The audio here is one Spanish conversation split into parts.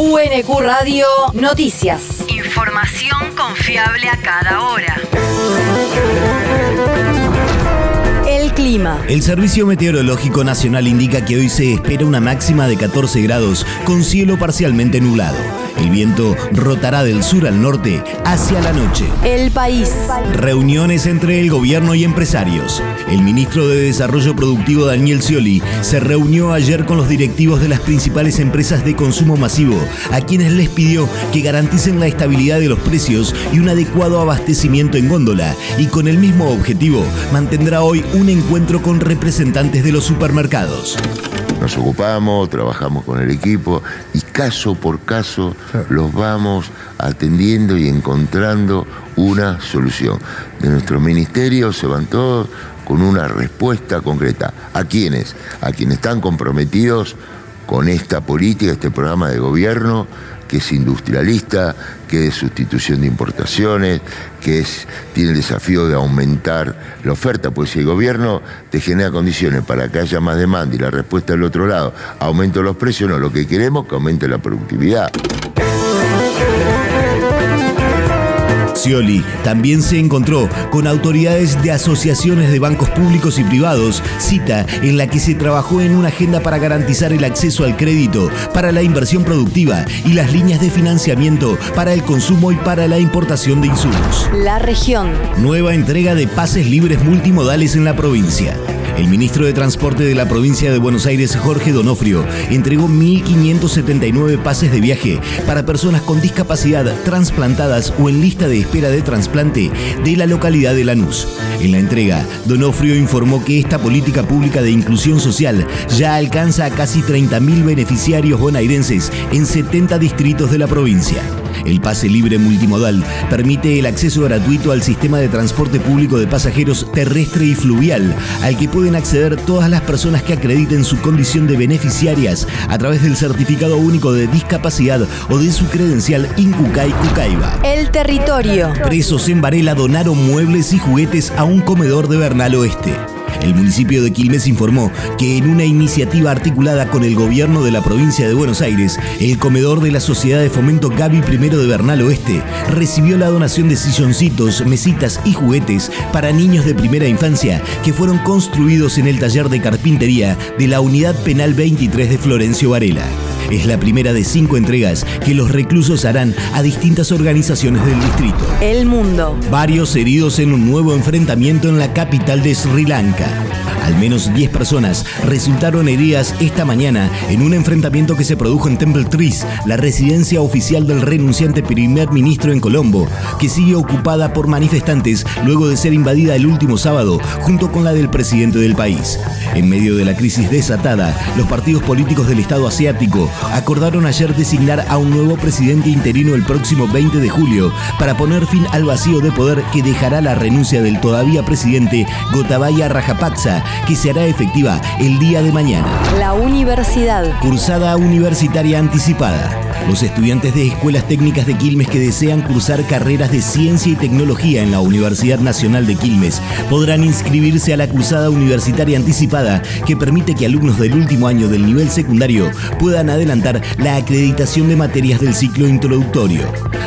UNQ Radio Noticias. Información confiable a cada hora. El clima. El Servicio Meteorológico Nacional indica que hoy se espera una máxima de 14 grados con cielo parcialmente nublado. El viento rotará del sur al norte hacia la noche. El país. Reuniones entre el gobierno y empresarios. El ministro de Desarrollo Productivo Daniel Scioli se reunió ayer con los directivos de las principales empresas de consumo masivo, a quienes les pidió que garanticen la estabilidad de los precios y un adecuado abastecimiento en góndola. Y con el mismo objetivo, mantendrá hoy un encuentro con representantes de los supermercados. Nos ocupamos, trabajamos con el equipo y caso por caso los vamos atendiendo y encontrando una solución. De nuestro ministerio se van todos con una respuesta concreta. ¿A quiénes? A quienes están comprometidos con esta política, este programa de gobierno que es industrialista, que es sustitución de importaciones, que es, tiene el desafío de aumentar la oferta, pues si el gobierno te genera condiciones para que haya más demanda y la respuesta del otro lado, aumento los precios, no, lo que queremos es que aumente la productividad. Scioli también se encontró con autoridades de asociaciones de bancos públicos y privados, cita en la que se trabajó en una agenda para garantizar el acceso al crédito, para la inversión productiva y las líneas de financiamiento para el consumo y para la importación de insumos. La región. Nueva entrega de pases libres multimodales en la provincia. El ministro de Transporte de la provincia de Buenos Aires, Jorge Donofrio, entregó 1.579 pases de viaje para personas con discapacidad trasplantadas o en lista de espera de trasplante de la localidad de Lanús. En la entrega, Donofrio informó que esta política pública de inclusión social ya alcanza a casi 30.000 beneficiarios bonaerenses en 70 distritos de la provincia. El pase libre multimodal permite el acceso gratuito al sistema de transporte público de pasajeros terrestre y fluvial, al que pueden acceder todas las personas que acrediten su condición de beneficiarias a través del certificado único de discapacidad o de su credencial Incucay Cucaiba. El territorio. Presos en Varela donaron muebles y juguetes a un comedor de Bernal Oeste. El municipio de Quilmes informó que en una iniciativa articulada con el gobierno de la provincia de Buenos Aires, el comedor de la Sociedad de Fomento Gaby I de Bernal Oeste recibió la donación de silloncitos, mesitas y juguetes para niños de primera infancia que fueron construidos en el taller de carpintería de la Unidad Penal 23 de Florencio Varela. Es la primera de cinco entregas que los reclusos harán a distintas organizaciones del distrito. El mundo. Varios heridos en un nuevo enfrentamiento en la capital de Sri Lanka. Al menos 10 personas resultaron heridas esta mañana en un enfrentamiento que se produjo en Temple Trees, la residencia oficial del renunciante primer ministro en Colombo, que sigue ocupada por manifestantes luego de ser invadida el último sábado junto con la del presidente del país. En medio de la crisis desatada, los partidos políticos del Estado asiático acordaron ayer designar a un nuevo presidente interino el próximo 20 de julio para poner fin al vacío de poder que dejará la renuncia del todavía presidente Gotabaya Rajapaksa, que se hará efectiva el día de mañana. La universidad. Cursada universitaria anticipada. Los estudiantes de escuelas técnicas de Quilmes que desean cursar carreras de ciencia y tecnología en la Universidad Nacional de Quilmes podrán inscribirse a la cursada universitaria anticipada que permite que alumnos del último año del nivel secundario puedan adelantar la acreditación de materias del ciclo introductorio.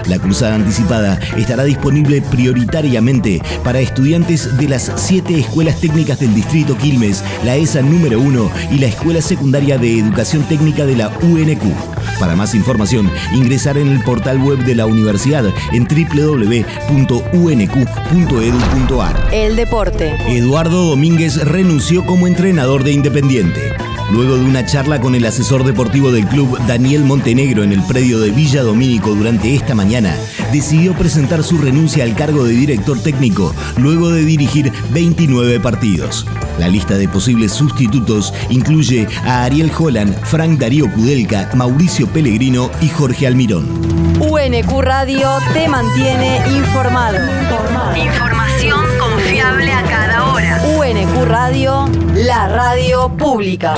La cursada anticipada estará disponible prioritariamente para estudiantes de las siete escuelas técnicas del distrito Quilmes, la ESA número 1 y la Escuela Secundaria de Educación Técnica de la UNQ. Para más información, ingresar en el portal web de la universidad en www.unq.edu.ar. El deporte. Eduardo Domínguez renunció como entrenador de Independiente. Luego de una charla con el asesor deportivo del club Daniel Montenegro en el predio de Villa Domínico durante esta mañana, decidió presentar su renuncia al cargo de director técnico luego de dirigir 29 partidos. La lista de posibles sustitutos incluye a Ariel Holland, Frank Darío Kudelka, Mauricio Pellegrino y Jorge Almirón. UNQ Radio te mantiene informado. Información confiable a cada hora. UNQ Radio, la radio pública.